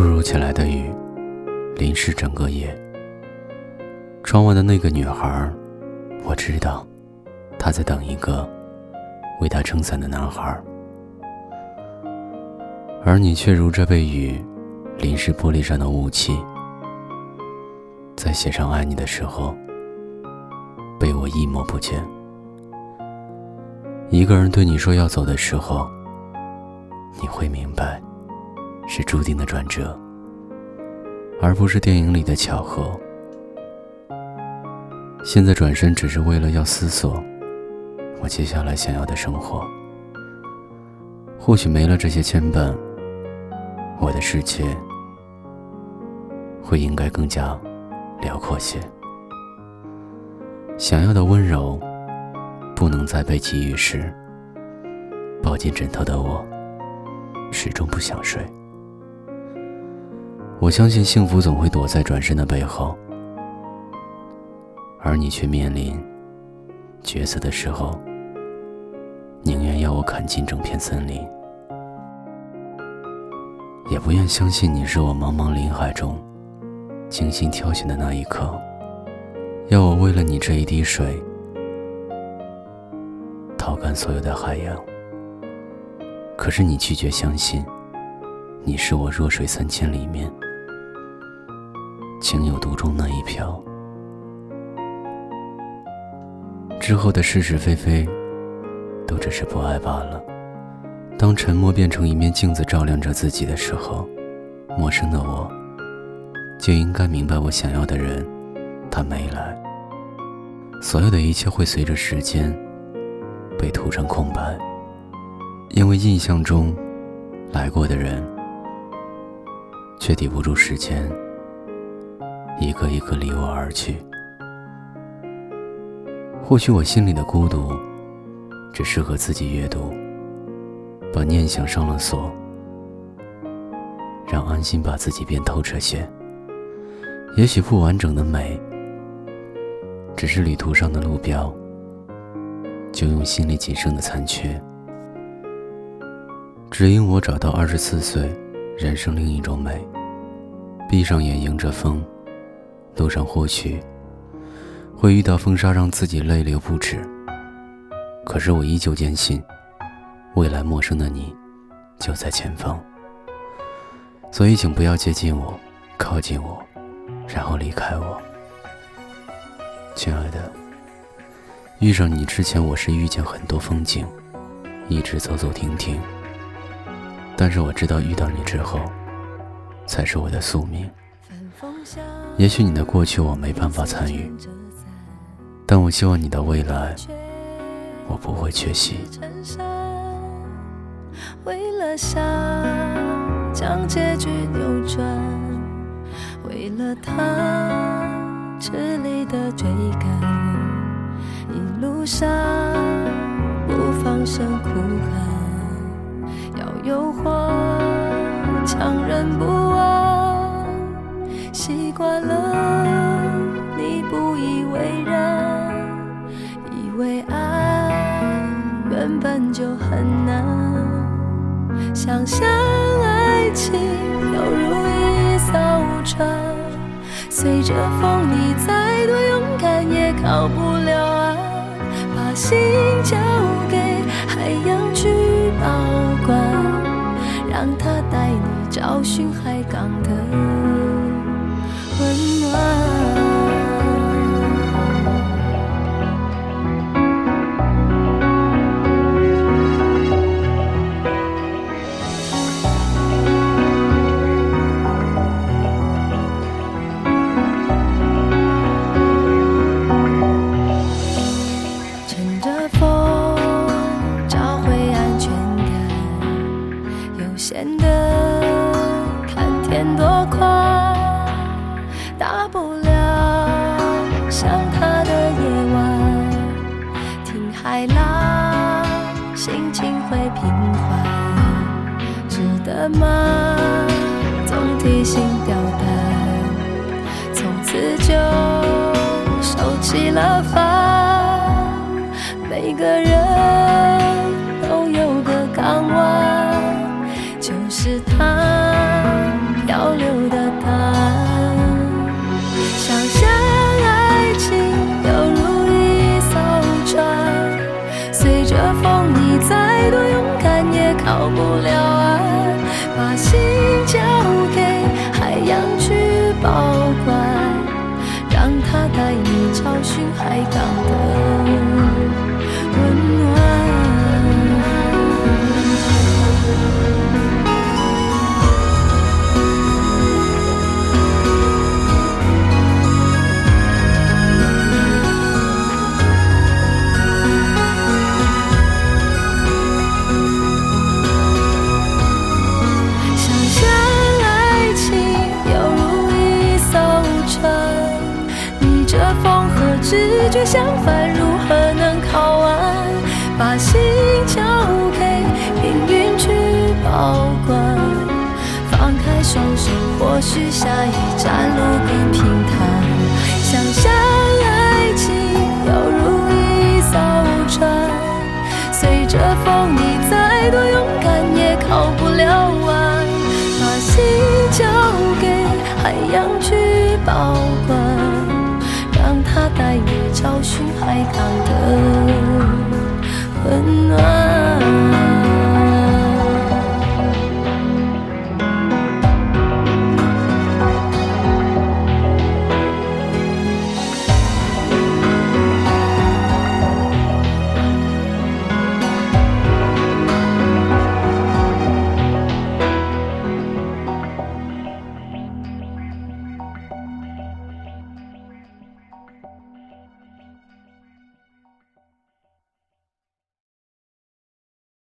突如其来的雨，淋湿整个夜。窗外的那个女孩，我知道，她在等一个为她撑伞的男孩。而你却如这被雨淋湿玻璃上的雾气，在写上爱你的时候，被我一抹不见。一个人对你说要走的时候，你会明白，是注定的转折，而不是电影里的巧合。现在转身只是为了要思索，我接下来想要的生活。或许没了这些牵绊，我的世界会应该更加辽阔些。想要的温柔。不能再被给予时，抱紧枕头的我，始终不想睡。我相信幸福总会躲在转身的背后，而你却面临抉择的时候，宁愿要我砍尽整片森林，也不愿相信你是我茫茫林海中精心挑选的那一颗，要我为了你这一滴水。掏干所有的海洋，可是你拒绝相信，你是我弱水三千里面情有独钟那一瓢。之后的是是非非，都只是不爱罢了。当沉默变成一面镜子照亮着自己的时候，陌生的我，就应该明白，我想要的人，他没来。所有的一切会随着时间。被涂成空白，因为印象中来过的人，却抵不住时间一个一个离我而去。或许我心里的孤独，只适合自己阅读，把念想上了锁，让安心把自己变透彻些。也许不完整的美，只是旅途上的路标。就用心里仅剩的残缺，只因我找到二十四岁人生另一种美。闭上眼，迎着风，路上或许会遇到风沙，让自己泪流不止。可是我依旧坚信，未来陌生的你就在前方。所以，请不要接近我，靠近我，然后离开我，亲爱的。遇上你之前，我是遇见很多风景，一直走走停停。但是我知道，遇到你之后，才是我的宿命。也许你的过去我没办法参与，但我希望你的未来，我不会缺席。为了想将结局扭转，为了他吃力的追赶。一路上不放声哭喊，要诱惑强忍不忘，习惯了你不以为然，以为爱原本就很难，想象爱情犹如一艘船，随着风你再多勇敢也靠不了岸。把心交给海洋去保管，让它带你找寻海港的心情会平缓，值得吗？总提心吊胆，从此就收起了帆。每个人都有个港湾，就是他到不了岸，把心交给海洋去保管，让它带你找寻海港的却相反，如何能靠岸？把心交给命运去保管，放开双手，或许下一站路更平坦。想象爱情犹如一艘船，随着风，你再多勇敢也靠不了岸。把心交给海洋去保管。去海港的温暖。